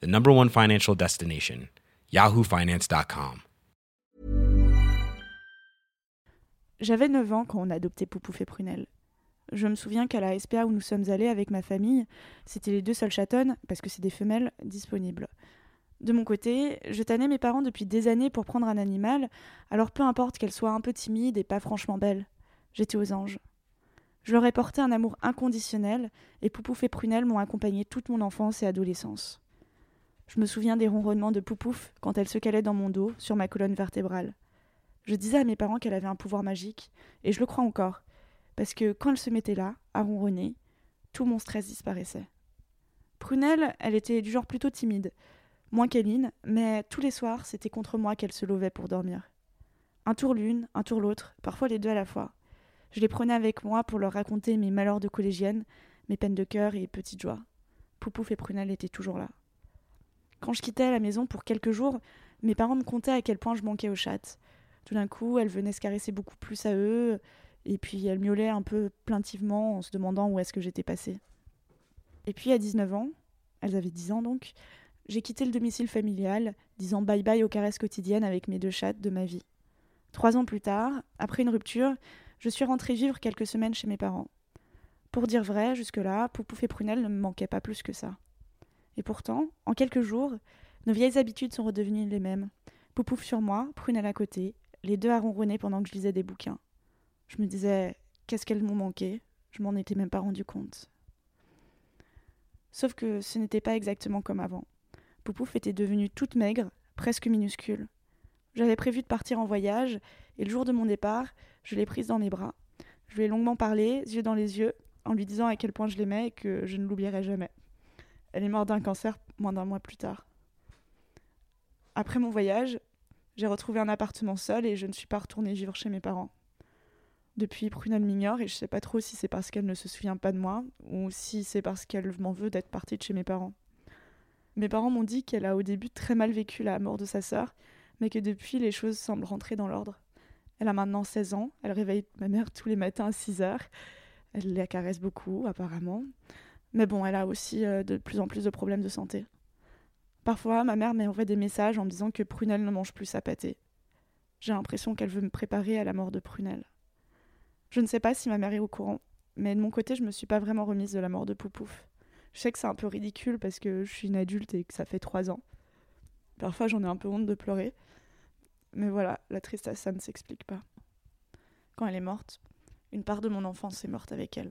the number one financial destination, yahoofinance.com. J'avais 9 ans quand on a adopté Poupouf et Prunelle. Je me souviens qu'à la SPA où nous sommes allés avec ma famille, c'était les deux seules chatonnes, parce que c'est des femelles, disponibles. De mon côté, je tannais mes parents depuis des années pour prendre un animal, alors peu importe qu'elle soit un peu timide et pas franchement belle. J'étais aux anges. Je leur ai porté un amour inconditionnel, et Poupouf et Prunelle m'ont accompagné toute mon enfance et adolescence. Je me souviens des ronronnements de Poupouf quand elle se calait dans mon dos, sur ma colonne vertébrale. Je disais à mes parents qu'elle avait un pouvoir magique, et je le crois encore, parce que quand elle se mettait là, à ronronner, tout mon stress disparaissait. Prunelle, elle était du genre plutôt timide, moins qu'Eline, mais tous les soirs, c'était contre moi qu'elle se levait pour dormir. Un tour l'une, un tour l'autre, parfois les deux à la fois. Je les prenais avec moi pour leur raconter mes malheurs de collégienne, mes peines de cœur et petites joies. Poupouf et Prunelle étaient toujours là. Quand je quittais la maison pour quelques jours, mes parents me contaient à quel point je manquais aux chattes. Tout d'un coup, elles venaient se caresser beaucoup plus à eux, et puis elles miaulaient un peu plaintivement en se demandant où est-ce que j'étais passée. Et puis à 19 ans, elles avaient 10 ans donc, j'ai quitté le domicile familial, disant bye bye aux caresses quotidiennes avec mes deux chattes de ma vie. Trois ans plus tard, après une rupture, je suis rentrée vivre quelques semaines chez mes parents. Pour dire vrai, jusque-là, Poupouf et Prunelle ne me manquaient pas plus que ça. Et pourtant, en quelques jours, nos vieilles habitudes sont redevenues les mêmes. Poupouf sur moi, Prunelle à côté, les deux à ronronner pendant que je lisais des bouquins. Je me disais, qu'est-ce qu'elles m'ont manqué? Je m'en étais même pas rendu compte. Sauf que ce n'était pas exactement comme avant. Poupouf était devenue toute maigre, presque minuscule. J'avais prévu de partir en voyage, et le jour de mon départ, je l'ai prise dans mes bras. Je lui ai longuement parlé, yeux dans les yeux, en lui disant à quel point je l'aimais et que je ne l'oublierai jamais. Elle est morte d'un cancer moins d'un mois plus tard. Après mon voyage, j'ai retrouvé un appartement seul et je ne suis pas retournée vivre chez mes parents. Depuis, Prunelle m'ignore et je sais pas trop si c'est parce qu'elle ne se souvient pas de moi ou si c'est parce qu'elle m'en veut d'être partie de chez mes parents. Mes parents m'ont dit qu'elle a au début très mal vécu la mort de sa sœur, mais que depuis les choses semblent rentrer dans l'ordre. Elle a maintenant 16 ans, elle réveille ma mère tous les matins à 6 heures. Elle la caresse beaucoup, apparemment. Mais bon, elle a aussi euh, de plus en plus de problèmes de santé. Parfois, ma mère m'envoie des messages en me disant que Prunelle ne mange plus sa pâtée. J'ai l'impression qu'elle veut me préparer à la mort de Prunelle. Je ne sais pas si ma mère est au courant, mais de mon côté, je me suis pas vraiment remise de la mort de Poupouf. Je sais que c'est un peu ridicule parce que je suis une adulte et que ça fait trois ans. Parfois, j'en ai un peu honte de pleurer. Mais voilà, la tristesse, ça ne s'explique pas. Quand elle est morte, une part de mon enfance est morte avec elle.